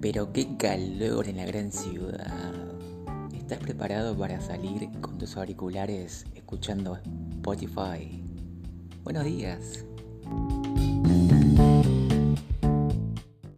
Pero qué calor en la gran ciudad. ¿Estás preparado para salir con tus auriculares escuchando Spotify? Buenos días.